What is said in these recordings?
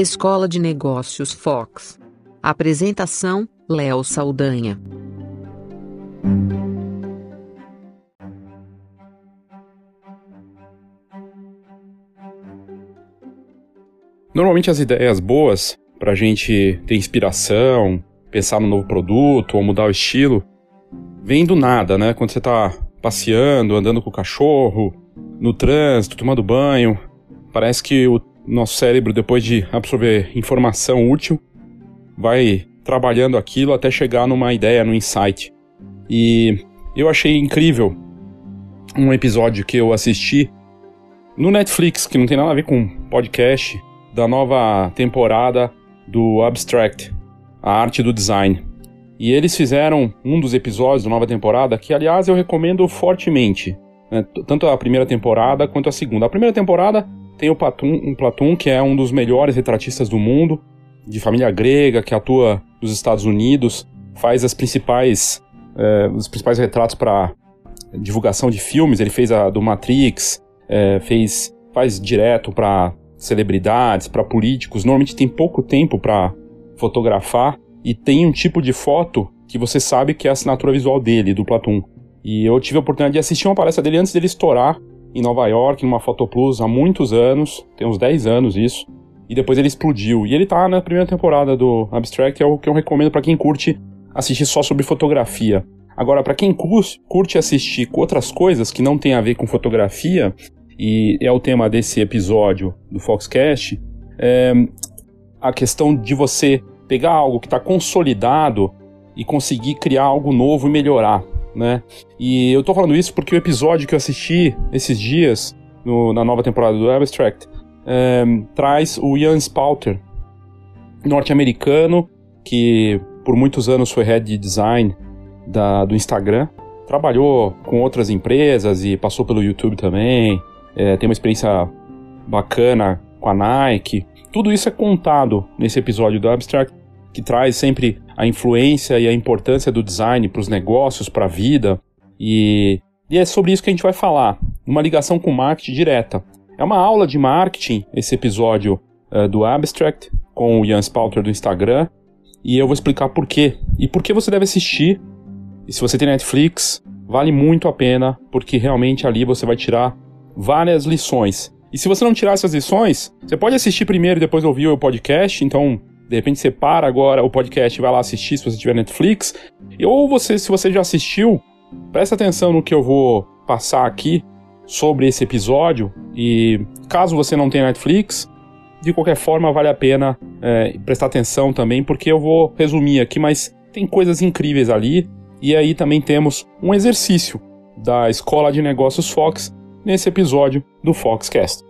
Escola de Negócios Fox. Apresentação: Léo Saldanha. Normalmente as ideias boas para a gente ter inspiração, pensar no novo produto ou mudar o estilo, vem do nada, né? Quando você está passeando, andando com o cachorro, no trânsito, tomando banho, parece que o nosso cérebro, depois de absorver informação útil, vai trabalhando aquilo até chegar numa ideia, num insight. E eu achei incrível um episódio que eu assisti no Netflix, que não tem nada a ver com podcast, da nova temporada do Abstract, a arte do design. E eles fizeram um dos episódios da nova temporada, que aliás eu recomendo fortemente, né? tanto a primeira temporada quanto a segunda. A primeira temporada tem o Platum, um Platum, que é um dos melhores retratistas do mundo, de família grega, que atua nos Estados Unidos, faz as principais, é, os principais retratos para divulgação de filmes. Ele fez a do Matrix, é, fez faz direto para celebridades, para políticos, normalmente tem pouco tempo para fotografar e tem um tipo de foto que você sabe que é a assinatura visual dele, do Platum. E eu tive a oportunidade de assistir uma palestra dele antes dele estourar em Nova York, numa Fotoplus, há muitos anos, tem uns 10 anos isso, e depois ele explodiu. E ele tá na primeira temporada do Abstract, é o que eu recomendo para quem curte assistir só sobre fotografia. Agora, para quem curte assistir com outras coisas que não tem a ver com fotografia, e é o tema desse episódio do Foxcast, é a questão de você pegar algo que está consolidado e conseguir criar algo novo e melhorar, né? E eu tô falando isso porque o episódio que eu assisti esses dias no, na nova temporada do Abstract é, traz o Ian Spalter, norte-americano que por muitos anos foi head de design da, do Instagram, trabalhou com outras empresas e passou pelo YouTube também, é, tem uma experiência bacana com a Nike. Tudo isso é contado nesse episódio do Abstract, que traz sempre a influência e a importância do design para os negócios, para a vida. E, e é sobre isso que a gente vai falar, uma ligação com marketing direta. É uma aula de marketing, esse episódio uh, do Abstract, com o Ian Spalter do Instagram. E eu vou explicar por quê. E por que você deve assistir. E se você tem Netflix, vale muito a pena, porque realmente ali você vai tirar várias lições. E se você não tirar essas lições, você pode assistir primeiro e depois ouvir o podcast. Então, de repente você para agora o podcast vai lá assistir se você tiver Netflix. Ou você, se você já assistiu, presta atenção no que eu vou passar aqui sobre esse episódio. E caso você não tenha Netflix, de qualquer forma vale a pena é, prestar atenção também, porque eu vou resumir aqui, mas tem coisas incríveis ali. E aí também temos um exercício da Escola de Negócios Fox nesse episódio do Foxcast.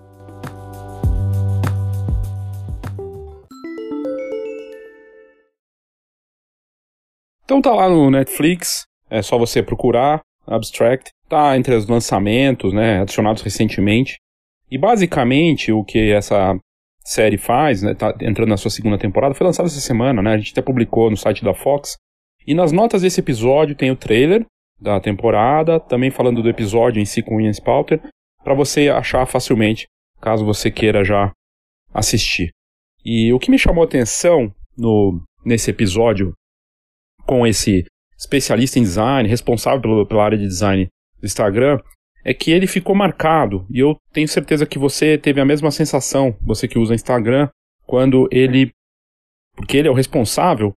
Então tá lá no Netflix, é só você procurar Abstract, tá entre os lançamentos, né, adicionados recentemente. E basicamente o que essa série faz, né, tá entrando na sua segunda temporada, foi lançada essa semana, né? A gente até publicou no site da Fox. E nas notas desse episódio tem o trailer da temporada, também falando do episódio em si com Ian Spalter, para você achar facilmente, caso você queira já assistir. E o que me chamou a atenção no, nesse episódio com esse especialista em design, responsável pelo, pela área de design do Instagram, é que ele ficou marcado. E eu tenho certeza que você teve a mesma sensação, você que usa Instagram, quando ele. Porque ele é o responsável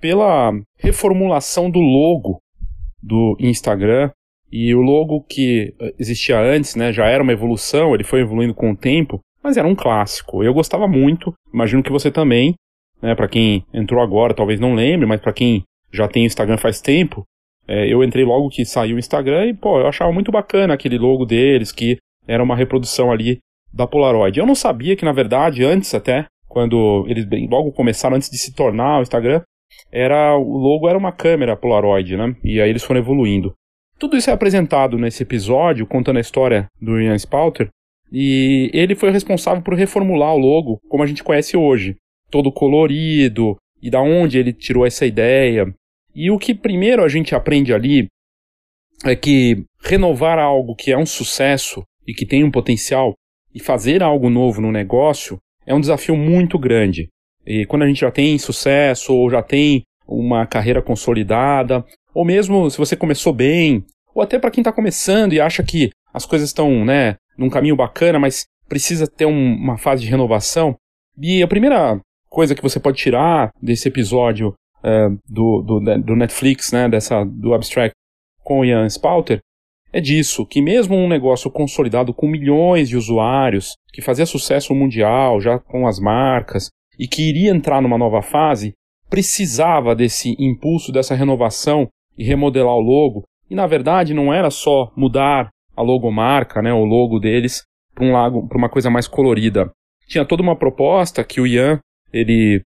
pela reformulação do logo do Instagram. E o logo que eh, existia antes, né, já era uma evolução, ele foi evoluindo com o tempo, mas era um clássico. Eu gostava muito, imagino que você também, né, para quem entrou agora, talvez não lembre, mas para quem já tem Instagram faz tempo, é, eu entrei logo que saiu o Instagram e, pô, eu achava muito bacana aquele logo deles, que era uma reprodução ali da Polaroid. Eu não sabia que, na verdade, antes até, quando eles logo começaram, antes de se tornar o Instagram, era o logo era uma câmera Polaroid, né? E aí eles foram evoluindo. Tudo isso é apresentado nesse episódio, contando a história do Ian Spalter, e ele foi responsável por reformular o logo como a gente conhece hoje, todo colorido, e da onde ele tirou essa ideia, e o que primeiro a gente aprende ali é que renovar algo que é um sucesso e que tem um potencial e fazer algo novo no negócio é um desafio muito grande. E quando a gente já tem sucesso ou já tem uma carreira consolidada, ou mesmo se você começou bem, ou até para quem está começando e acha que as coisas estão, né, num caminho bacana, mas precisa ter um, uma fase de renovação. E a primeira coisa que você pode tirar desse episódio uh, do, do, do, Netflix, né, dessa, do Abstract com o Ian Spalter, é disso, que mesmo um negócio consolidado com milhões de usuários, que fazia sucesso mundial, já com as marcas, e que iria entrar numa nova fase, precisava desse impulso, dessa renovação e remodelar o logo. E na verdade não era só mudar a logomarca, né, o logo deles, para um para uma coisa mais colorida. Tinha toda uma proposta que o Ian ele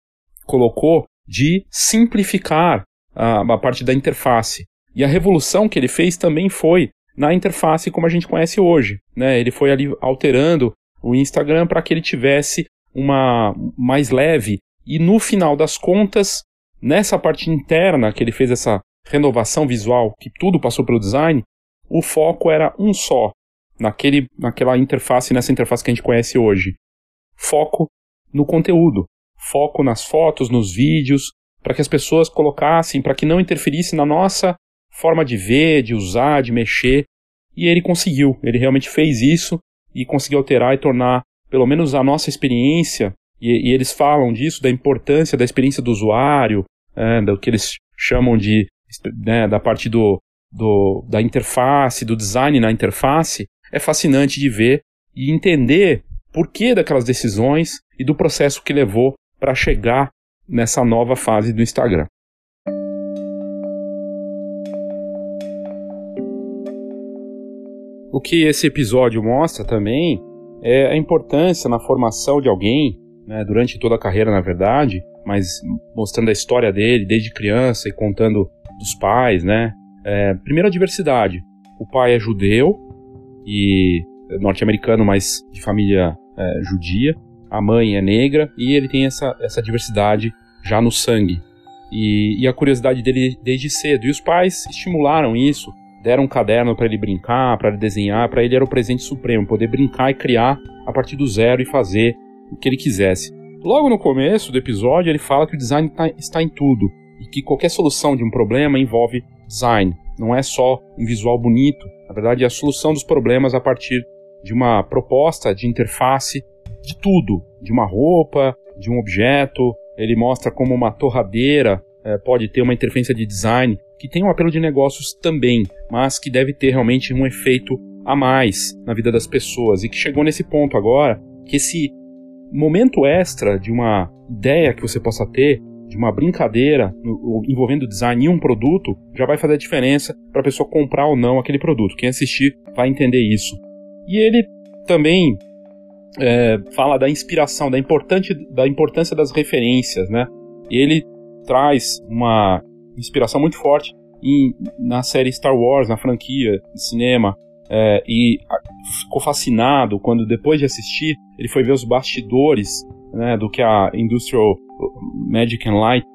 colocou de simplificar a, a parte da interface. E a revolução que ele fez também foi na interface como a gente conhece hoje. Né? Ele foi ali alterando o Instagram para que ele tivesse uma mais leve. E no final das contas, nessa parte interna que ele fez essa renovação visual, que tudo passou pelo design, o foco era um só, naquele, naquela interface, nessa interface que a gente conhece hoje. Foco no conteúdo foco nas fotos, nos vídeos, para que as pessoas colocassem, para que não interferisse na nossa forma de ver, de usar, de mexer. E ele conseguiu, ele realmente fez isso e conseguiu alterar e tornar, pelo menos a nossa experiência, e, e eles falam disso, da importância da experiência do usuário, é, do que eles chamam de, né, da parte do, do, da interface, do design na interface, é fascinante de ver e entender por que daquelas decisões e do processo que levou para chegar nessa nova fase do Instagram. O que esse episódio mostra também é a importância na formação de alguém, né, durante toda a carreira, na verdade, mas mostrando a história dele desde criança e contando dos pais, né? É, primeiro a diversidade. O pai é judeu e norte-americano, mas de família é, judia a mãe é negra e ele tem essa, essa diversidade já no sangue. E, e a curiosidade dele desde cedo. E os pais estimularam isso, deram um caderno para ele brincar, para ele desenhar, para ele era o presente supremo, poder brincar e criar a partir do zero e fazer o que ele quisesse. Logo no começo do episódio, ele fala que o design tá, está em tudo e que qualquer solução de um problema envolve design. Não é só um visual bonito, na verdade é a solução dos problemas a partir de uma proposta de interface de tudo, de uma roupa, de um objeto. Ele mostra como uma torradeira é, pode ter uma interferência de design que tem um apelo de negócios também, mas que deve ter realmente um efeito a mais na vida das pessoas e que chegou nesse ponto agora que esse momento extra de uma ideia que você possa ter, de uma brincadeira envolvendo design em um produto, já vai fazer a diferença para a pessoa comprar ou não aquele produto. Quem assistir vai entender isso. E ele também é, fala da inspiração, da, importante, da importância das referências, né? E ele traz uma inspiração muito forte em, na série Star Wars, na franquia de cinema, é, e ficou fascinado quando, depois de assistir, ele foi ver os bastidores né, do que a Industrial Magic and Light,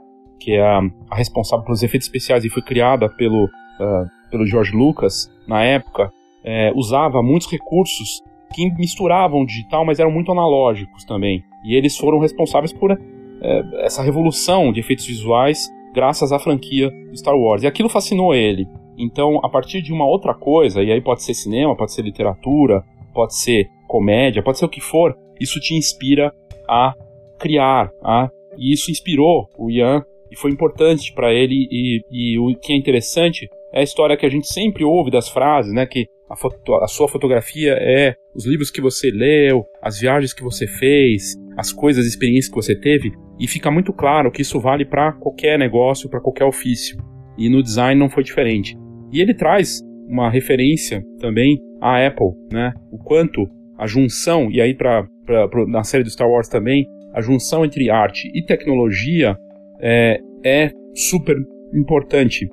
que é a, a responsável pelos efeitos especiais e foi criada pelo, uh, pelo George Lucas na época, é, usava muitos recursos que misturavam digital, mas eram muito analógicos também. E eles foram responsáveis por é, essa revolução de efeitos visuais graças à franquia Star Wars. E aquilo fascinou ele. Então, a partir de uma outra coisa, e aí pode ser cinema, pode ser literatura, pode ser comédia, pode ser o que for, isso te inspira a criar. A, e isso inspirou o Ian e foi importante para ele. E, e, o que é interessante é a história que a gente sempre ouve das frases, né? Que a, foto, a sua fotografia é os livros que você leu, as viagens que você fez, as coisas, as experiências que você teve. E fica muito claro que isso vale para qualquer negócio, para qualquer ofício. E no design não foi diferente. E ele traz uma referência também à Apple, né? O quanto a junção, e aí para na série do Star Wars também, a junção entre arte e tecnologia é, é super importante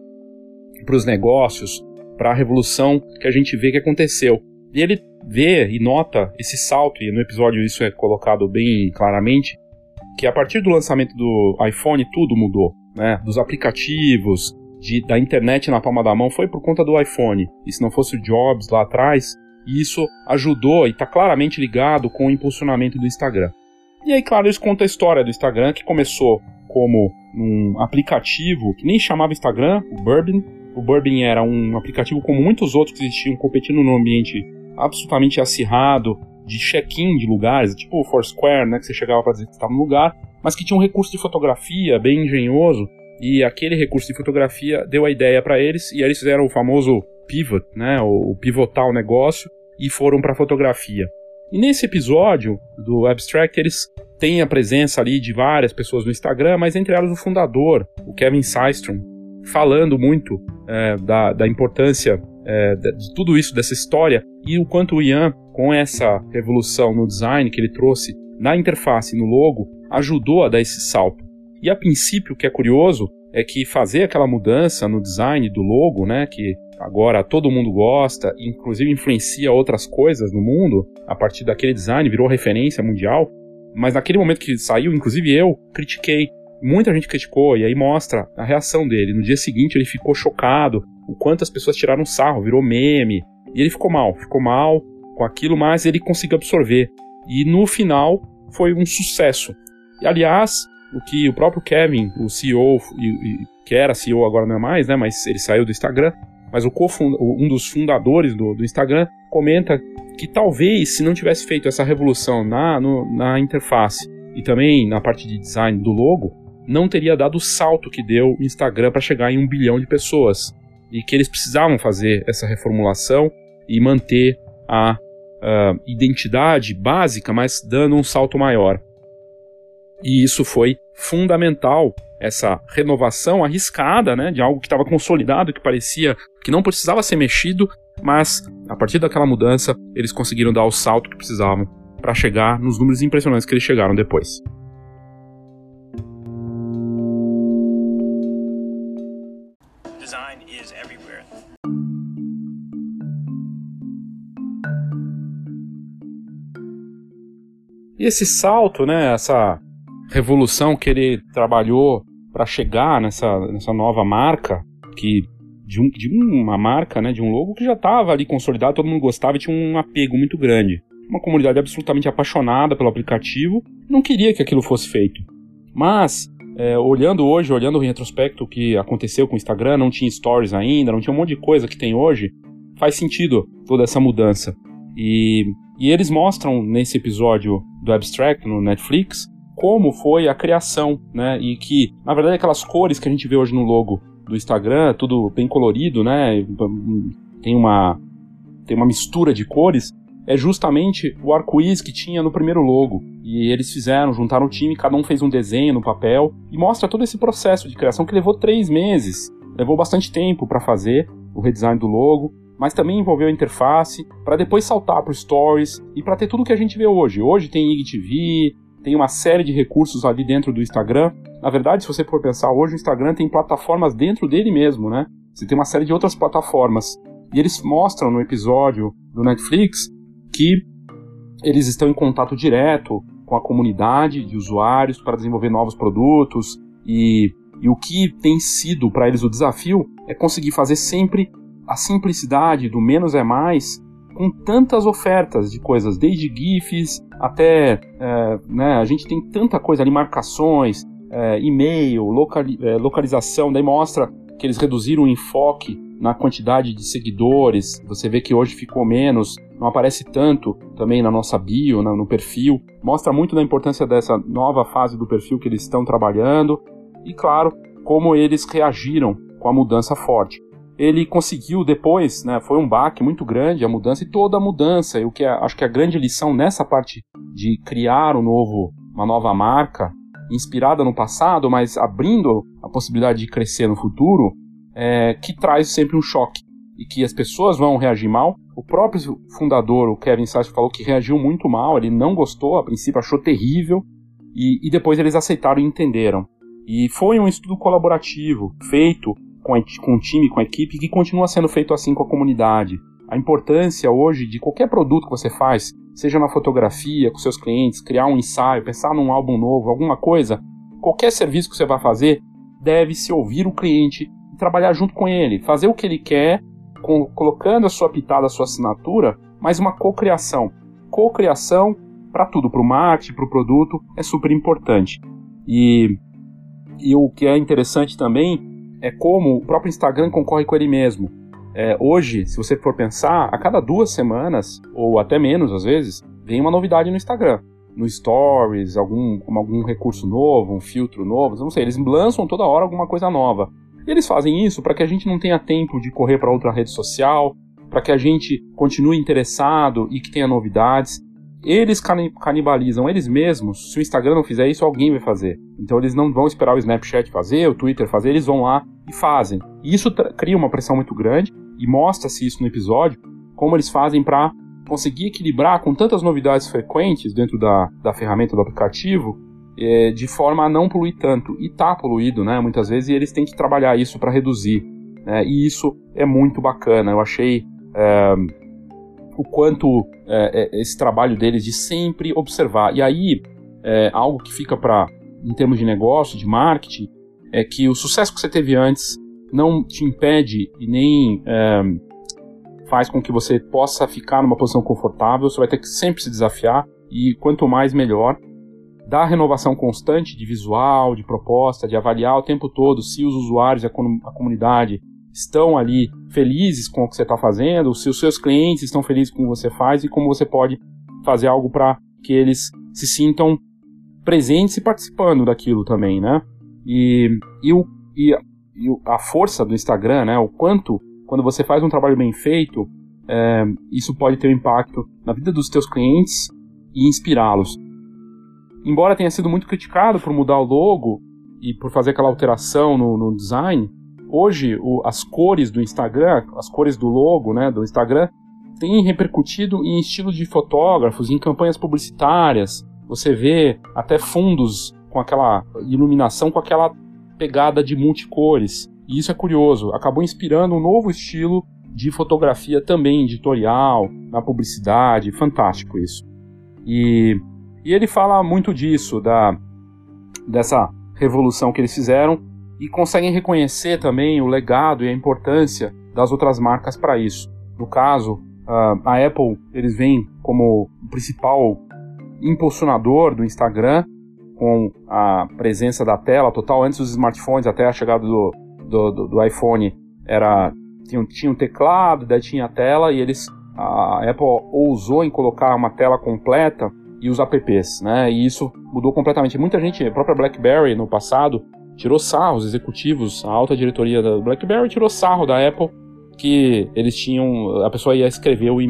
para os negócios, para a revolução que a gente vê que aconteceu. E ele vê e nota esse salto, e no episódio isso é colocado bem claramente, que a partir do lançamento do iPhone tudo mudou, né? Dos aplicativos, de, da internet na palma da mão foi por conta do iPhone. E se não fosse o Jobs lá atrás, isso ajudou e está claramente ligado com o impulsionamento do Instagram. E aí, claro, eles contam a história do Instagram, que começou como um aplicativo que nem chamava Instagram, o Bourbon. O Bourbon era um aplicativo como muitos outros que existiam competindo num ambiente absolutamente acirrado, de check-in de lugares, tipo o Foursquare, né, que você chegava para dizer que estava no lugar, mas que tinha um recurso de fotografia bem engenhoso, e aquele recurso de fotografia deu a ideia para eles, e aí eles fizeram o famoso pivot, né, o pivotar o negócio, e foram para fotografia. E nesse episódio do Abstract, eles têm a presença ali de várias pessoas no Instagram, mas entre elas o fundador, o Kevin Systrom, falando muito é, da, da, importância é, de tudo isso, dessa história, e o quanto o Ian, com essa revolução no design que ele trouxe na interface, no logo, ajudou a dar esse salto. E a princípio, o que é curioso é que fazer aquela mudança no design do logo, né, que agora todo mundo gosta, inclusive influencia outras coisas no mundo, a partir daquele design virou referência mundial, mas naquele momento que saiu, inclusive eu critiquei, muita gente criticou, e aí mostra a reação dele. No dia seguinte ele ficou chocado, o quanto as pessoas tiraram sarro, virou meme, e ele ficou mal, ficou mal com aquilo, mas ele conseguiu absorver. E no final foi um sucesso. E aliás, o que o próprio Kevin, o CEO, que era CEO agora não é mais, né, mas ele saiu do Instagram, mas o um dos fundadores do, do, Instagram comenta que talvez se não tivesse feito essa revolução na, no, na interface e também na parte de design do logo, não teria dado o salto que deu o Instagram para chegar em um bilhão de pessoas. E que eles precisavam fazer essa reformulação e manter a uh, identidade básica, mas dando um salto maior. E isso foi fundamental essa renovação arriscada, né, de algo que estava consolidado, que parecia que não precisava ser mexido, mas a partir daquela mudança eles conseguiram dar o salto que precisavam para chegar nos números impressionantes que eles chegaram depois. Esse salto, né, essa revolução que ele trabalhou para chegar nessa, nessa nova marca, que de, um, de uma marca, né, de um logo que já estava ali consolidado, todo mundo gostava e tinha um apego muito grande. Uma comunidade absolutamente apaixonada pelo aplicativo, não queria que aquilo fosse feito. Mas, é, olhando hoje, olhando em retrospecto o que aconteceu com o Instagram, não tinha stories ainda, não tinha um monte de coisa que tem hoje, faz sentido toda essa mudança. E, e eles mostram nesse episódio do Abstract no Netflix como foi a criação, né? E que, na verdade, aquelas cores que a gente vê hoje no logo do Instagram, tudo bem colorido, né? Tem uma, tem uma mistura de cores, é justamente o arco-íris que tinha no primeiro logo. E eles fizeram, juntaram o time, cada um fez um desenho no papel e mostra todo esse processo de criação que levou três meses. Levou bastante tempo para fazer o redesign do logo, mas também envolveu a interface para depois saltar para Stories e para ter tudo que a gente vê hoje. Hoje tem IGTV, tem uma série de recursos ali dentro do Instagram. Na verdade, se você for pensar, hoje o Instagram tem plataformas dentro dele mesmo, né? Você tem uma série de outras plataformas. E eles mostram no episódio do Netflix que eles estão em contato direto com a comunidade de usuários para desenvolver novos produtos e, e o que tem sido para eles o desafio é conseguir fazer sempre a simplicidade do menos é mais com tantas ofertas de coisas, desde GIFs até. É, né, a gente tem tanta coisa ali, marcações, é, e-mail, locali é, localização, daí mostra que eles reduziram o enfoque na quantidade de seguidores. Você vê que hoje ficou menos, não aparece tanto também na nossa bio, na, no perfil. Mostra muito da importância dessa nova fase do perfil que eles estão trabalhando. E claro, como eles reagiram com a mudança forte. Ele conseguiu depois, né, foi um baque muito grande a mudança e toda a mudança. E o que é, acho que a grande lição nessa parte de criar um novo, uma nova marca inspirada no passado, mas abrindo a possibilidade de crescer no futuro, é, que traz sempre um choque e que as pessoas vão reagir mal. O próprio fundador, o Kevin Satch, falou que reagiu muito mal, ele não gostou, a princípio achou terrível, e, e depois eles aceitaram e entenderam. E foi um estudo colaborativo, feito com, a, com o time, com a equipe, que continua sendo feito assim com a comunidade. A importância hoje de qualquer produto que você faz, seja na fotografia, com seus clientes, criar um ensaio, pensar num álbum novo, alguma coisa, qualquer serviço que você vai fazer, deve-se ouvir o cliente e trabalhar junto com ele, fazer o que ele quer, com, colocando a sua pitada, a sua assinatura, mas uma cocriação. Cocriação para tudo, para o marketing, para o produto, é super importante. E, e o que é interessante também é como o próprio Instagram concorre com ele mesmo. É, hoje, se você for pensar, a cada duas semanas, ou até menos às vezes, vem uma novidade no Instagram. No Stories, algum, algum recurso novo, um filtro novo, não sei, eles lançam toda hora alguma coisa nova. E eles fazem isso para que a gente não tenha tempo de correr para outra rede social, para que a gente continue interessado e que tenha novidades eles canibalizam eles mesmos. Se o Instagram não fizer isso, alguém vai fazer. Então eles não vão esperar o Snapchat fazer, o Twitter fazer, eles vão lá e fazem. E isso cria uma pressão muito grande e mostra-se isso no episódio, como eles fazem para conseguir equilibrar com tantas novidades frequentes dentro da, da ferramenta do aplicativo, é, de forma a não poluir tanto. E tá poluído, né, muitas vezes, e eles têm que trabalhar isso para reduzir. Né, e isso é muito bacana. Eu achei é, o quanto é, é, esse trabalho deles de sempre observar. E aí, é, algo que fica para, em termos de negócio, de marketing, é que o sucesso que você teve antes não te impede e nem é, faz com que você possa ficar numa posição confortável. Você vai ter que sempre se desafiar e quanto mais melhor. Dar renovação constante de visual, de proposta, de avaliar o tempo todo se os usuários a, a comunidade estão ali felizes com o que você está fazendo, se os seus clientes estão felizes com o que você faz e como você pode fazer algo para que eles se sintam presentes e participando daquilo também, né? E, e, o, e, e a força do Instagram, né? O quanto, quando você faz um trabalho bem feito, é, isso pode ter um impacto na vida dos teus clientes e inspirá-los. Embora tenha sido muito criticado por mudar o logo e por fazer aquela alteração no, no design, hoje o, as cores do Instagram, as cores do logo né, do Instagram, têm repercutido em estilo de fotógrafos, em campanhas publicitárias. Você vê até fundos com aquela iluminação, com aquela pegada de multicores. E isso é curioso, acabou inspirando um novo estilo de fotografia também editorial, na publicidade, fantástico isso. E, e ele fala muito disso, da, dessa revolução que eles fizeram, e conseguem reconhecer também o legado e a importância das outras marcas para isso. No caso, a Apple, eles vêm como o principal impulsionador do Instagram, com a presença da tela total. Antes dos smartphones, até a chegada do, do, do, do iPhone, era tinha, tinha um teclado, daí tinha a tela, e eles a Apple ousou em colocar uma tela completa e os apps, né? E isso mudou completamente. Muita gente, a própria BlackBerry no passado, tirou sarro, os executivos, a alta diretoria da BlackBerry tirou sarro da Apple que eles tinham, a pessoa ia escrever o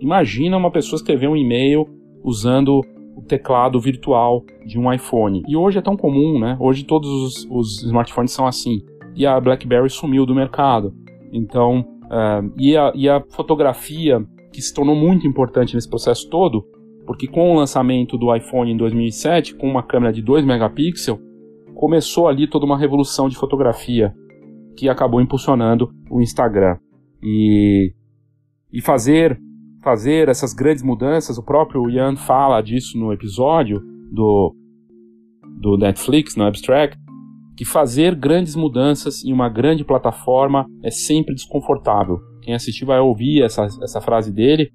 imagina uma pessoa escrever um e-mail usando o teclado virtual de um iPhone. E hoje é tão comum, né? Hoje todos os, os smartphones são assim. E a BlackBerry sumiu do mercado. Então, uh, e, a, e a fotografia que se tornou muito importante nesse processo todo, porque com o lançamento do iPhone em 2007, com uma câmera de 2 megapixels, começou ali toda uma revolução de fotografia que acabou impulsionando o Instagram. E, e fazer, fazer essas grandes mudanças, o próprio Ian fala disso no episódio do, do Netflix, no Abstract, que fazer grandes mudanças em uma grande plataforma é sempre desconfortável. Quem assistiu vai ouvir essa, essa frase dele.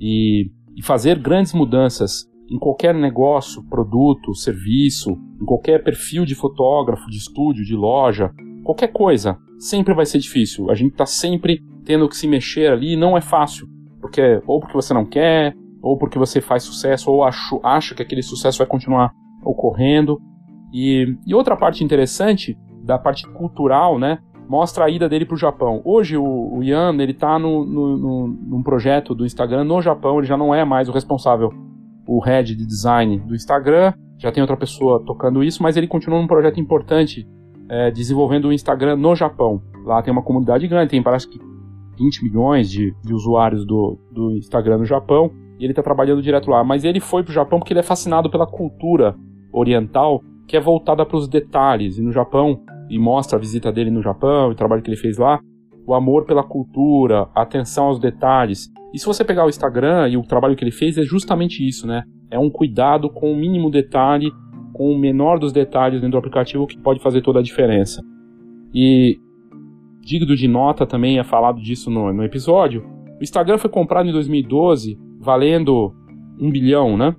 E, e fazer grandes mudanças em qualquer negócio, produto, serviço, em qualquer perfil de fotógrafo, de estúdio, de loja, qualquer coisa, sempre vai ser difícil. A gente está sempre tendo que se mexer ali e não é fácil. Porque, ou porque você não quer, ou porque você faz sucesso, ou acho, acha que aquele sucesso vai continuar ocorrendo. E, e outra parte interessante da parte cultural, né? Mostra a ida dele para o Japão. Hoje o, o Ian ele está no, no, no, num projeto do Instagram no Japão. Ele já não é mais o responsável, o head de design do Instagram. Já tem outra pessoa tocando isso, mas ele continua num projeto importante é, desenvolvendo o Instagram no Japão. Lá tem uma comunidade grande, tem parece que 20 milhões de, de usuários do, do Instagram no Japão. E ele está trabalhando direto lá. Mas ele foi para o Japão porque ele é fascinado pela cultura oriental que é voltada para os detalhes. E no Japão, e mostra a visita dele no Japão o trabalho que ele fez lá, o amor pela cultura, a atenção aos detalhes. E se você pegar o Instagram e o trabalho que ele fez, é justamente isso, né? É um cuidado com o mínimo detalhe, com o menor dos detalhes dentro do aplicativo que pode fazer toda a diferença. E digno de nota também é falado disso no, no episódio. O Instagram foi comprado em 2012, valendo um bilhão, né?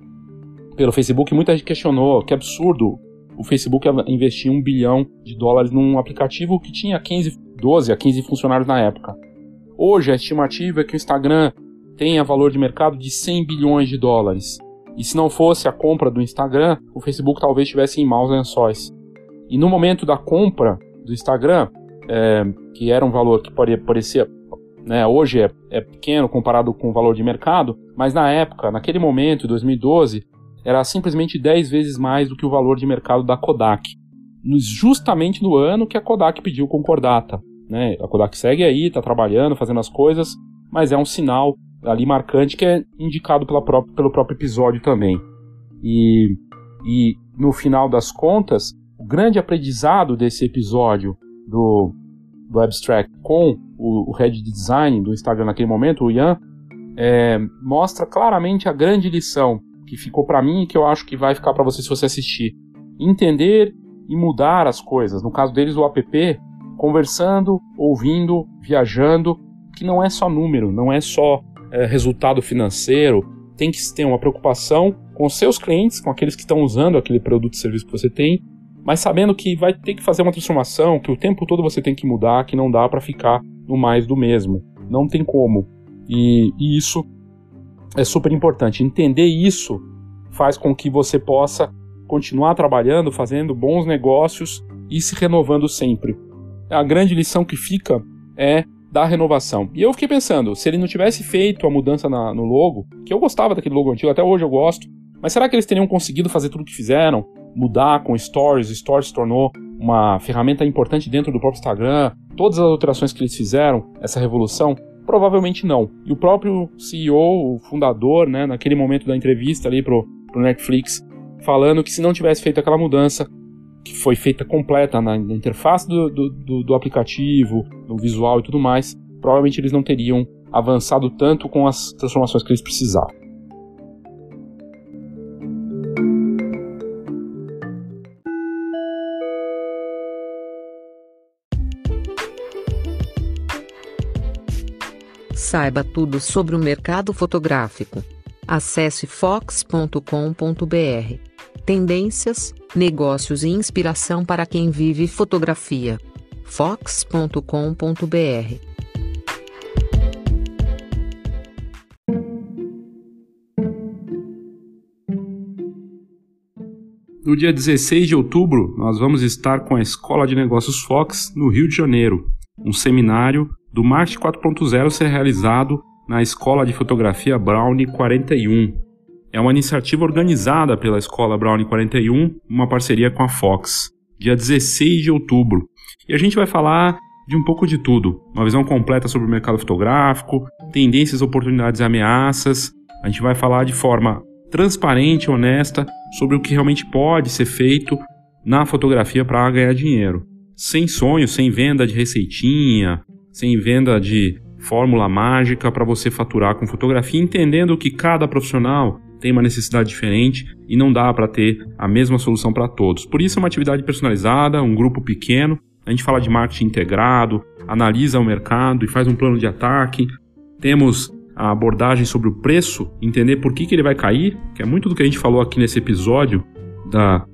Pelo Facebook. Muita gente questionou que absurdo o Facebook investir um bilhão de dólares num aplicativo que tinha 15, 12 a 15 funcionários na época. Hoje a estimativa é que o Instagram tenha valor de mercado de 100 bilhões de dólares. E se não fosse a compra do Instagram, o Facebook talvez estivesse em maus lençóis. E no momento da compra do Instagram, é, que era um valor que parecia, né, hoje é, é pequeno comparado com o valor de mercado, mas na época, naquele momento, em 2012, era simplesmente 10 vezes mais do que o valor de mercado da Kodak. Justamente no ano que a Kodak pediu concordata. Né? A Kodak segue aí, está trabalhando, fazendo as coisas, mas é um sinal ali marcante que é indicado pela própria, pelo próprio episódio também. E, e no final das contas, o grande aprendizado desse episódio do, do Abstract com o, o head de design do Instagram naquele momento, o Ian, é, mostra claramente a grande lição que ficou para mim e que eu acho que vai ficar para você se você assistir. Entender e mudar as coisas. No caso deles, o app, conversando, ouvindo, viajando, que não é só número, não é só é, resultado financeiro. Tem que ter uma preocupação com os seus clientes, com aqueles que estão usando aquele produto e serviço que você tem, mas sabendo que vai ter que fazer uma transformação, que o tempo todo você tem que mudar, que não dá para ficar no mais do mesmo. Não tem como. E, e isso é super importante. Entender isso faz com que você possa continuar trabalhando, fazendo bons negócios e se renovando sempre. A grande lição que fica é da renovação. E eu fiquei pensando, se ele não tivesse feito a mudança na, no logo, que eu gostava daquele logo antigo, até hoje eu gosto, mas será que eles teriam conseguido fazer tudo o que fizeram? Mudar com Stories, Stories se tornou uma ferramenta importante dentro do próprio Instagram, todas as alterações que eles fizeram, essa revolução, Provavelmente não. E o próprio CEO, o fundador, né, naquele momento da entrevista ali pro, pro Netflix, falando que se não tivesse feito aquela mudança, que foi feita completa na, interface do, do, do, do aplicativo, no visual e tudo mais, provavelmente eles não teriam avançado tanto com as transformações que eles precisavam. Saiba tudo sobre o mercado fotográfico. Acesse fox.com.br. Tendências, negócios e inspiração para quem vive fotografia. fox.com.br. No dia 16 de outubro, nós vamos estar com a Escola de Negócios Fox no Rio de Janeiro, um seminário do Marketing 4.0 ser realizado na Escola de Fotografia Brownie 41. É uma iniciativa organizada pela Escola Brownie 41, uma parceria com a Fox, dia 16 de outubro. E a gente vai falar de um pouco de tudo, uma visão completa sobre o mercado fotográfico, tendências, oportunidades e ameaças. A gente vai falar de forma transparente e honesta sobre o que realmente pode ser feito na fotografia para ganhar dinheiro. Sem sonho, sem venda de receitinha, sem venda de fórmula mágica para você faturar com fotografia, entendendo que cada profissional tem uma necessidade diferente e não dá para ter a mesma solução para todos. Por isso é uma atividade personalizada, um grupo pequeno. A gente fala de marketing integrado, analisa o mercado e faz um plano de ataque. Temos a abordagem sobre o preço, entender por que, que ele vai cair, que é muito do que a gente falou aqui nesse episódio da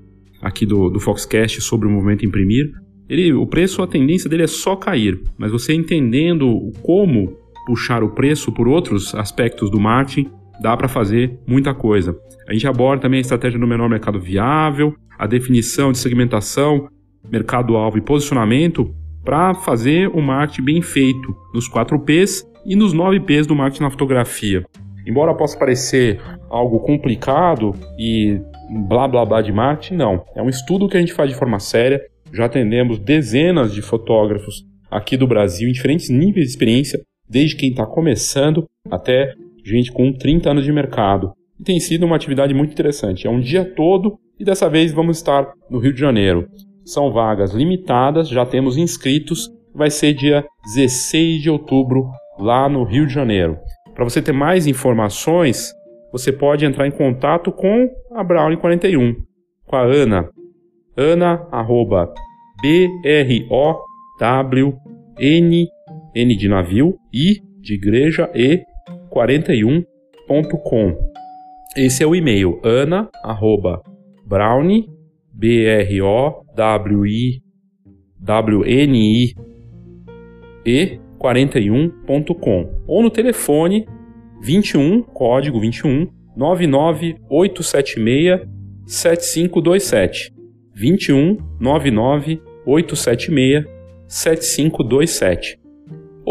aqui do, do Foxcast sobre o movimento imprimir. Ele, o preço, a tendência dele é só cair, mas você entendendo como puxar o preço por outros aspectos do marketing, dá para fazer muita coisa. A gente aborda também a estratégia do menor mercado viável, a definição de segmentação mercado-alvo e posicionamento para fazer o marketing bem feito nos 4 Ps e nos 9 Ps do marketing na fotografia. Embora possa parecer algo complicado e blá blá blá de marketing, não. É um estudo que a gente faz de forma séria. Já atendemos dezenas de fotógrafos aqui do Brasil em diferentes níveis de experiência, desde quem está começando até gente com 30 anos de mercado. E tem sido uma atividade muito interessante. É um dia todo e dessa vez vamos estar no Rio de Janeiro. São vagas limitadas, já temos inscritos. Vai ser dia 16 de outubro lá no Rio de Janeiro. Para você ter mais informações, você pode entrar em contato com a Brownie 41, com a Ana. Ana, arroba, B-R-O-W-N, N de navio, I de igreja e 41.com. Esse é o e-mail, ana, arroba, brownie, B-R-O-W-I, W-N-I, e 41.com. Ou no telefone 21, código 21, 99876 7527. 21 99876 7527.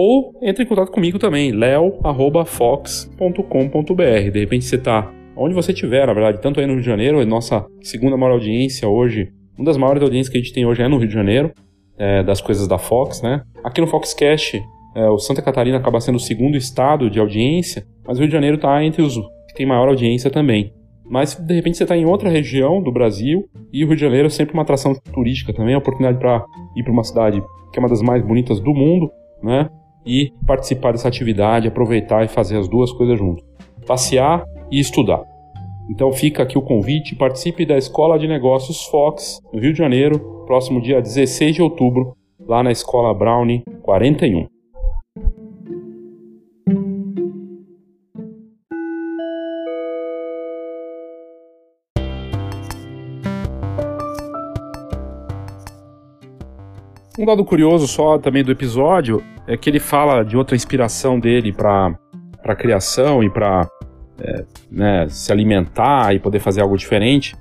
Ou entre em contato comigo também, leo@fox.com.br. De repente você está onde você estiver, na verdade, tanto aí no Rio de Janeiro, nossa segunda maior audiência hoje, uma das maiores audiências que a gente tem hoje é no Rio de Janeiro, é, das coisas da Fox, né? Aqui no Foxcast, é, o Santa Catarina acaba sendo o segundo estado de audiência, mas o Rio de Janeiro está entre os que tem maior audiência também. Mas de repente você está em outra região do Brasil e o Rio de Janeiro é sempre uma atração turística também, é uma oportunidade para ir para uma cidade que é uma das mais bonitas do mundo, né? E participar dessa atividade, aproveitar e fazer as duas coisas juntos: passear e estudar. Então fica aqui o convite, participe da Escola de Negócios Fox, no Rio de Janeiro, próximo dia 16 de outubro, lá na Escola Brownie 41. Um dado curioso só também do episódio é que ele fala de outra inspiração dele para a criação e para é, né, se alimentar e poder fazer algo diferente.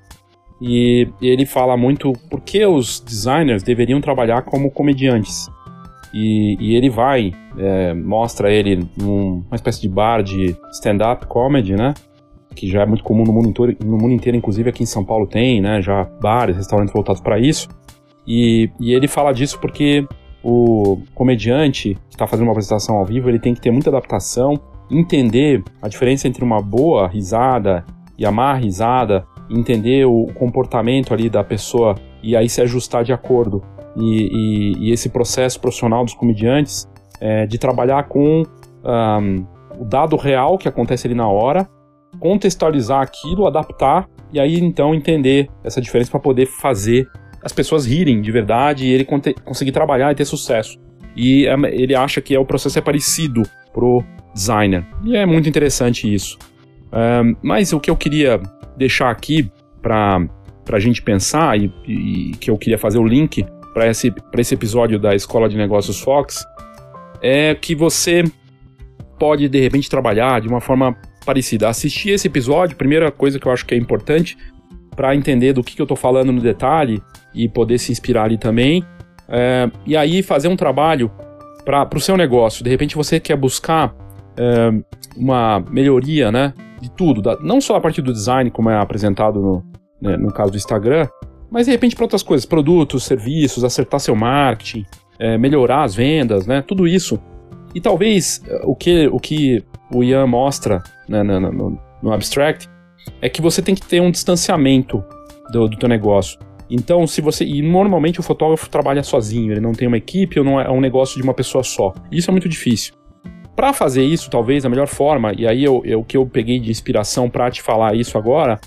E, e ele fala muito por que os designers deveriam trabalhar como comediantes. E, e ele vai, é, mostra ele numa espécie de bar de stand-up comedy, né? Que já é muito comum no mundo, inteiro, no mundo inteiro, inclusive aqui em São Paulo tem, né? Já bares, restaurantes voltados para isso. E, e ele fala disso porque o comediante que está fazendo uma apresentação ao vivo, ele tem que ter muita adaptação, entender a diferença entre uma boa risada e a má risada, entender o comportamento ali da pessoa e aí se ajustar de acordo. E, e, e esse processo profissional dos comediantes é de trabalhar com um, o dado real que acontece ali na hora, contextualizar aquilo, adaptar e aí então entender essa diferença para poder fazer as pessoas rirem de verdade e ele conseguir trabalhar e ter sucesso. E é, ele acha que é, o processo é parecido pro designer. E é muito interessante isso. mas o que eu queria deixar aqui para a gente pensar e, e, que eu queria fazer o link para esse, esse episódio da Escola de Negócios Fox é que você pode de repente trabalhar de uma forma parecida. Assistir esse episódio, primeira coisa que eu acho que é importante para entender do que, que eu estou falando no detalhe e poder se inspirar ali também. É, e aí fazer um trabalho para o seu negócio. De repente você quer buscar é, uma melhoria né, de tudo, da, não só a partir do design, como é apresentado no, né, no caso do Instagram, mas de repente para outras coisas, produtos, serviços, acertar seu marketing, é, melhorar as vendas, né, tudo isso. E talvez é, o que o, que o Ian mostra né, no, no, no Abstract é que você tem que ter um distanciamento do, do teu negócio. Então, se você. E normalmente o fotógrafo trabalha sozinho, ele não tem uma equipe ou não é, é um negócio de uma pessoa só. Isso é muito difícil. Para fazer isso, talvez a melhor forma, e aí eu, o que eu peguei de inspiração para te falar isso agora,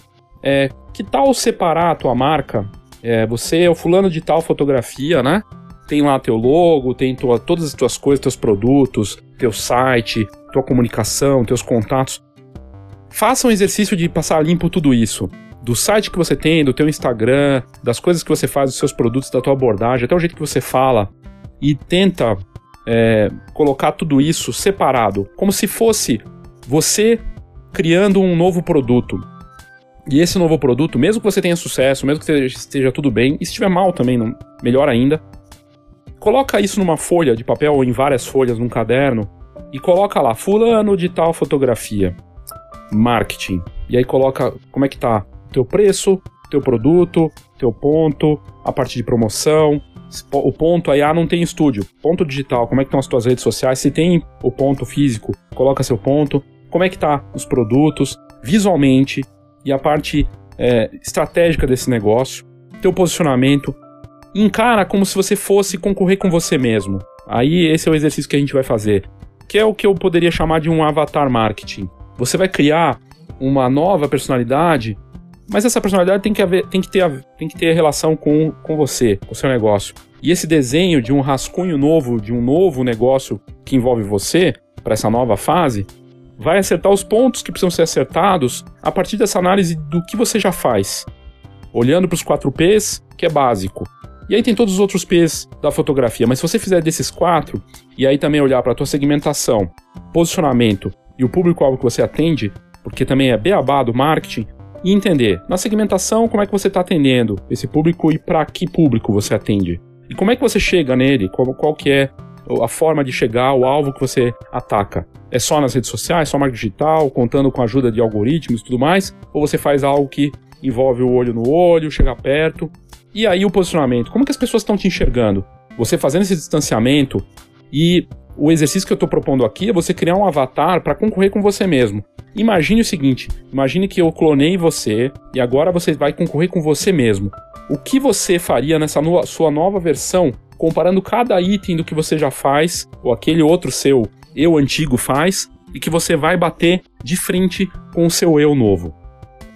é que tal separar a tua marca? É, você é o fulano de tal fotografia, né? Tem lá teu logo, tem tua, todas as tuas coisas, teus produtos, teu site, tua comunicação, teus contatos. Faça um exercício de passar limpo tudo isso do site que você tem, do teu Instagram, das coisas que você faz, dos seus produtos, da tua abordagem, até o jeito que você fala, e tenta é, colocar tudo isso separado, como se fosse você criando um novo produto. E esse novo produto, mesmo que você tenha sucesso, mesmo que esteja tudo bem, e se estiver mal também, não, melhor ainda, coloca isso numa folha de papel ou em várias folhas num caderno e coloca lá, fulano de tal fotografia, marketing. E aí coloca como é que tá teu preço, teu produto, teu ponto, a parte de promoção, o ponto aí, ah, não tem estúdio. Ponto digital, como é que estão as tuas redes sociais? Se tem o ponto físico, coloca seu ponto. Como é que tá os produtos, visualmente, e a parte é, estratégica desse negócio, teu posicionamento. Encara como se você fosse concorrer com você mesmo. Aí esse é o exercício que a gente vai fazer, que é o que eu poderia chamar de um avatar marketing. Você vai criar uma nova personalidade mas essa personalidade tem que, haver, tem que, ter, tem que ter relação com, com você, com o seu negócio. E esse desenho de um rascunho novo, de um novo negócio que envolve você, para essa nova fase, vai acertar os pontos que precisam ser acertados a partir dessa análise do que você já faz. Olhando para os quatro P's, que é básico. E aí tem todos os outros P's da fotografia, mas se você fizer desses quatro, e aí também olhar para a tua segmentação, posicionamento e o público-alvo que você atende, porque também é beabá do marketing, e entender na segmentação como é que você está atendendo esse público e para que público você atende. E como é que você chega nele, qual, qual que é a forma de chegar o alvo que você ataca. É só nas redes sociais, só marketing digital, contando com a ajuda de algoritmos e tudo mais? Ou você faz algo que envolve o olho no olho, chegar perto? E aí o posicionamento, como que as pessoas estão te enxergando? Você fazendo esse distanciamento e o exercício que eu estou propondo aqui é você criar um avatar para concorrer com você mesmo. Imagine o seguinte: imagine que eu clonei você e agora você vai concorrer com você mesmo. O que você faria nessa no sua nova versão, comparando cada item do que você já faz, ou aquele outro seu eu antigo faz, e que você vai bater de frente com o seu eu novo?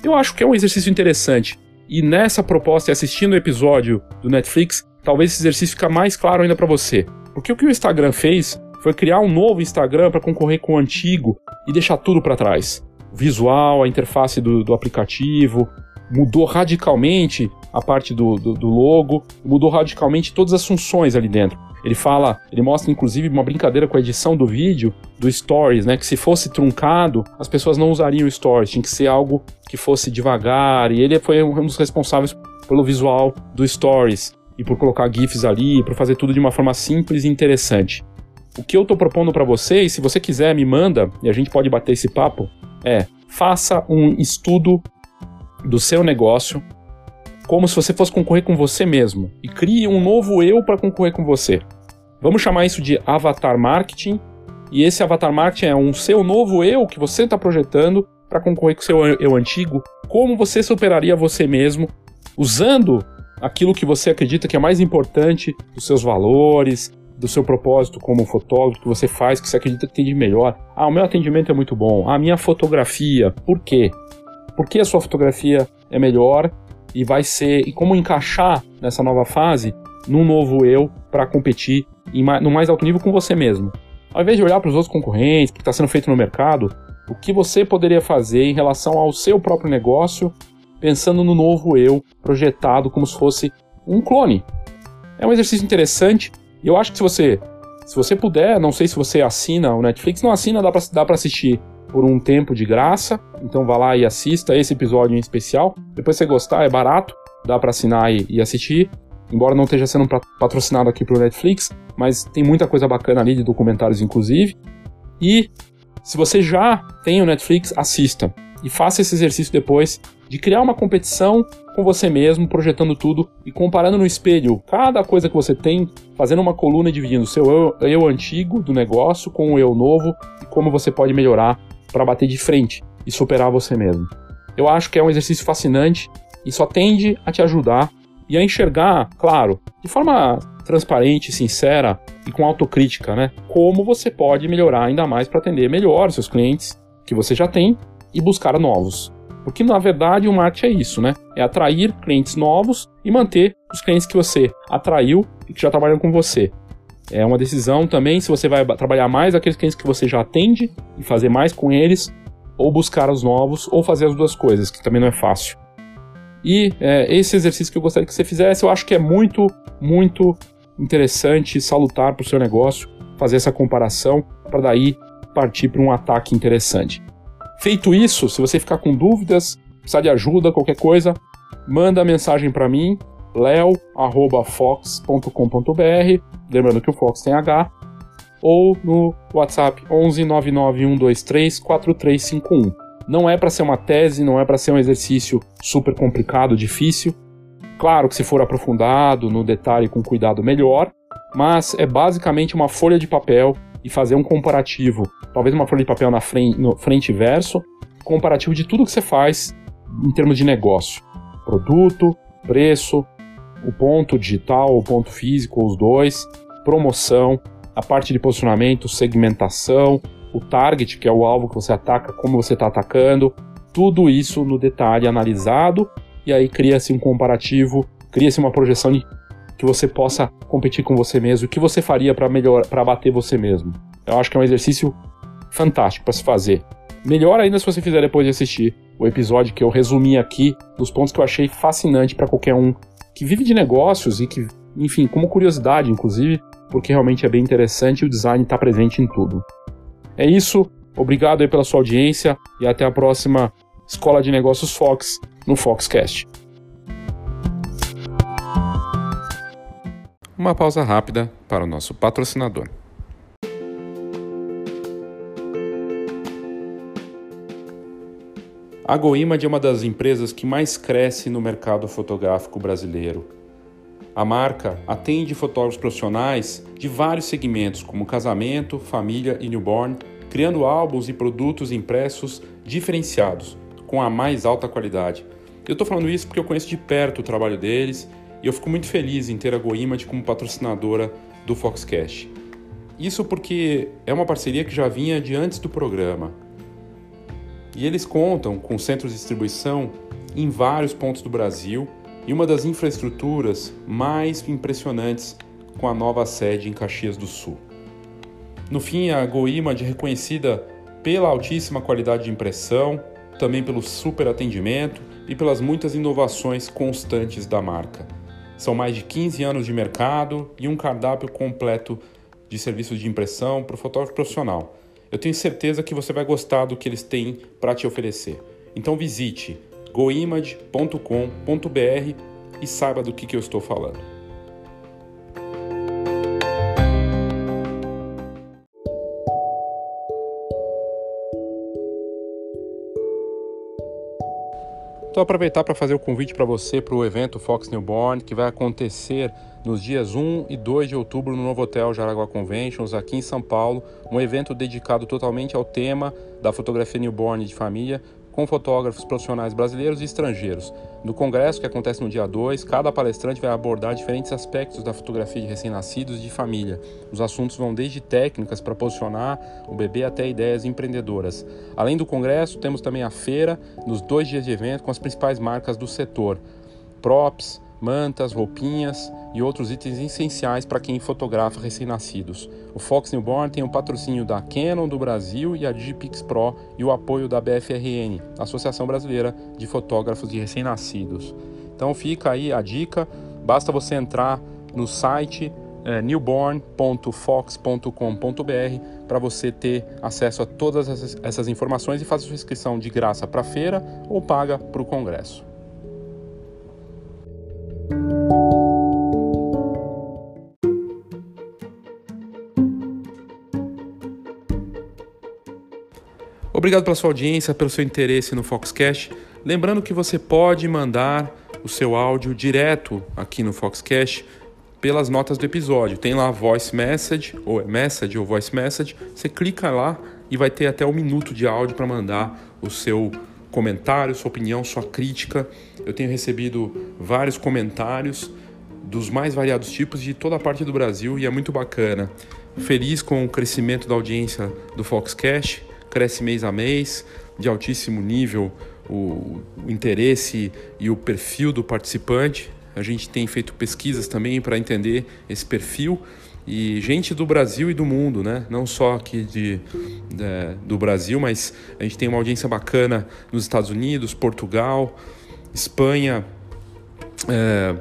Eu acho que é um exercício interessante. E nessa proposta e assistindo o episódio do Netflix, talvez esse exercício fique mais claro ainda para você. Porque o que o Instagram fez foi criar um novo Instagram para concorrer com o antigo e deixar tudo para trás. O visual, a interface do, do, aplicativo, mudou radicalmente a parte do, do, do logo, mudou radicalmente todas as funções ali dentro. Ele fala, ele mostra inclusive uma brincadeira com a edição do vídeo, do Stories, né? Que se fosse truncado, as pessoas não usariam o Stories, tinha que ser algo que fosse devagar. E ele foi um dos responsáveis pelo visual do Stories e por colocar GIFs ali, por fazer tudo de uma forma simples e interessante. O que eu estou propondo para vocês, se você quiser, me manda e a gente pode bater esse papo, é faça um estudo do seu negócio como se você fosse concorrer com você mesmo e crie um novo eu para concorrer com você. Vamos chamar isso de avatar marketing e esse avatar marketing é um seu novo eu que você está projetando para concorrer com o seu eu antigo. Como você superaria você mesmo usando aquilo que você acredita que é mais importante, os seus valores, do seu propósito como fotógrafo que você faz, que você acredita que tem de melhor. Ah, o meu atendimento é muito bom. Ah, a minha fotografia, por quê? Por que a sua fotografia é melhor e vai ser e como encaixar nessa nova fase num novo eu para competir em, no mais alto nível com você mesmo. Ao invés de olhar para os outros concorrentes, que está sendo feito no mercado, o que você poderia fazer em relação ao seu próprio negócio, pensando no novo eu projetado como se fosse um clone. É um exercício interessante eu acho que se você, se você puder, não sei se você assina o Netflix, não assina, dá pra assistir por um tempo de graça. Então vá lá e assista esse episódio em especial. Depois se você gostar, é barato, dá para assinar e, e, assistir. Embora não esteja sendo patrocinado aqui pelo Netflix, mas tem muita coisa bacana ali de documentários, inclusive. E se você já tem o Netflix, assista e faça esse exercício depois de criar uma competição com você mesmo, projetando tudo e comparando no espelho cada coisa que você tem, fazendo uma coluna e dividindo o seu eu, eu antigo do negócio com o eu novo e como você pode melhorar para bater de frente e superar você mesmo. Eu acho que é um exercício fascinante e só tende a te ajudar e a enxergar, claro, de forma transparente, sincera e com autocrítica, né? Como você pode melhorar ainda mais para atender melhor seus clientes que você já tem e buscar novos. Porque na verdade o marketing é isso, né? É atrair clientes novos e manter os clientes que você atraiu e que já trabalham com você. É uma decisão também se você vai trabalhar mais aqueles clientes que você já atende e fazer mais com eles, ou buscar os novos, ou fazer as duas coisas, que também não é fácil. E é, esse exercício que eu gostaria que você fizesse, eu acho que é muito, muito interessante, salutar para o seu negócio, fazer essa comparação, para daí partir para um ataque interessante. Feito isso, se você ficar com dúvidas, precisar de ajuda, qualquer coisa, manda mensagem para mim, leo@fox.com.br, lembrando que o Fox tem H, ou no WhatsApp 11 99123 4351. Não é para ser uma tese, não é para ser um exercício super complicado, difícil. Claro que se for aprofundado, no detalhe com cuidado melhor, mas é basicamente uma folha de papel e fazer um comparativo, talvez uma folha de papel na frente, no frente e verso, comparativo de tudo que você faz em termos de negócio, produto, preço, o ponto digital, o ponto físico, os dois, promoção, a parte de posicionamento, segmentação, o target, que é o alvo que você ataca, como você está atacando, tudo isso no detalhe analisado e aí cria-se um comparativo, cria-se uma projeção de que você possa competir com você mesmo, o que você faria para melhor, para bater você mesmo. Eu acho que é um exercício fantástico para se fazer. Melhor ainda se você fizer depois de assistir o episódio que eu resumi aqui, dos pontos que eu achei fascinante para qualquer um que vive de negócios e que, enfim, como curiosidade, inclusive, porque realmente é bem interessante e o design está presente em tudo. É isso, obrigado aí pela sua audiência e até a próxima Escola de Negócios Fox no Foxcast. Uma pausa rápida para o nosso patrocinador. A GoImage é uma das empresas que mais cresce no mercado fotográfico brasileiro. A marca atende fotógrafos profissionais de vários segmentos, como casamento, família e newborn, criando álbuns e produtos impressos diferenciados, com a mais alta qualidade. Eu estou falando isso porque eu conheço de perto o trabalho deles e eu fico muito feliz em ter a GoImage como patrocinadora do Foxcast. Isso porque é uma parceria que já vinha de antes do programa. E eles contam com centros de distribuição em vários pontos do Brasil e uma das infraestruturas mais impressionantes com a nova sede em Caxias do Sul. No fim, a GoImage é reconhecida pela altíssima qualidade de impressão, também pelo super atendimento e pelas muitas inovações constantes da marca. São mais de 15 anos de mercado e um cardápio completo de serviços de impressão para o fotógrafo profissional. Eu tenho certeza que você vai gostar do que eles têm para te oferecer. Então visite goimage.com.br e saiba do que, que eu estou falando. Então aproveitar para fazer o convite para você para o evento Fox Newborn, que vai acontecer nos dias 1 e 2 de outubro no novo hotel Jaraguá Conventions, aqui em São Paulo, um evento dedicado totalmente ao tema da fotografia newborn de família, com fotógrafos profissionais brasileiros e estrangeiros. No congresso, que acontece no dia 2, cada palestrante vai abordar diferentes aspectos da fotografia de recém-nascidos e de família. Os assuntos vão desde técnicas para posicionar o bebê até ideias empreendedoras. Além do congresso, temos também a feira, nos dois dias de evento, com as principais marcas do setor. Props, mantas, roupinhas e outros itens essenciais para quem fotografa recém-nascidos. O Fox Newborn tem o patrocínio da Canon do Brasil e a Digipix Pro e o apoio da BFRN, Associação Brasileira de Fotógrafos de Recém-Nascidos. Então fica aí a dica, basta você entrar no site é, newborn.fox.com.br para você ter acesso a todas essas informações e fazer sua inscrição de graça para a feira ou paga para o congresso. Obrigado pela sua audiência, pelo seu interesse no Foxcast. Lembrando que você pode mandar o seu áudio direto aqui no Foxcast pelas notas do episódio. Tem lá voice message, ou é message ou voice message. Você clica lá e vai ter até um minuto de áudio para mandar o seu comentário, sua opinião, sua crítica. Eu tenho recebido vários comentários dos mais variados tipos de toda a parte do Brasil e é muito bacana. Feliz com o crescimento da audiência do Foxcast cresce mês a mês, de altíssimo nível o, o interesse e o perfil do participante. A gente tem feito pesquisas também para entender esse perfil e gente do Brasil e do mundo, né? Não só aqui de, de, do Brasil, mas a gente tem uma audiência bacana nos Estados Unidos, Portugal, Espanha, é,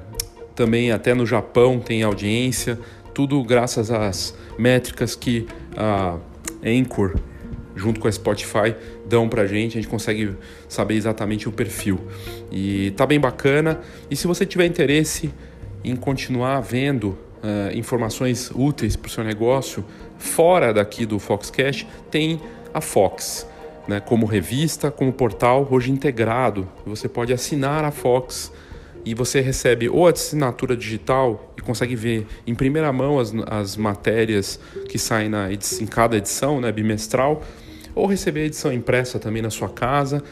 também até no Japão tem audiência. Tudo graças às métricas que a Anchor junto com a Spotify, dão pra gente, a gente consegue saber exatamente o perfil. E tá bem bacana. E se você tiver interesse em continuar vendo uh, informações úteis para o seu negócio fora daqui do Foxcast, tem a Fox. Né, como revista, como portal, hoje integrado. Você pode assinar a Fox e você recebe ou a assinatura digital e consegue ver em primeira mão as, as matérias que saem na em cada edição, né, bimestral, ou receber a edição impressa também na sua casa.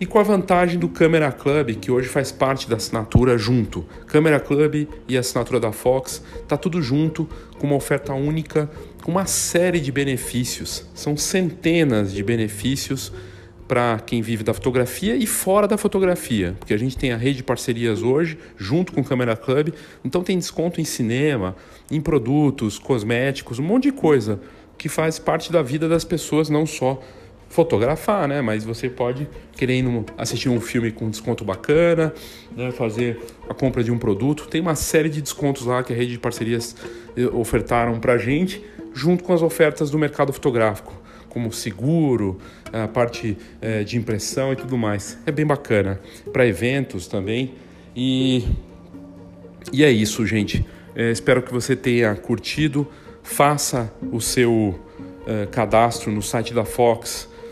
E com a vantagem do Câmera Club, que hoje faz parte da assinatura junto. Câmera Club e a assinatura da Fox, tá tudo junto, com uma oferta única, com uma série de benefícios. São centenas de benefícios para quem vive da fotografia e fora da fotografia, porque a gente tem a rede de parcerias hoje, junto com o Câmera Club, então tem desconto em cinema, em produtos, cosméticos, um monte de coisa que faz parte da vida das pessoas, não só fotografar, né? Mas você pode querendo assistir um filme com desconto bacana, né? fazer a compra de um produto. Tem uma série de descontos lá que a rede de parcerias eh, ofertaram para gente, junto com as ofertas do mercado fotográfico como seguro, a parte é, de impressão e tudo mais. É bem bacana. Para eventos também. E, e é isso, gente. É, espero que você tenha curtido. Faça o seu é, cadastro no site da Fox.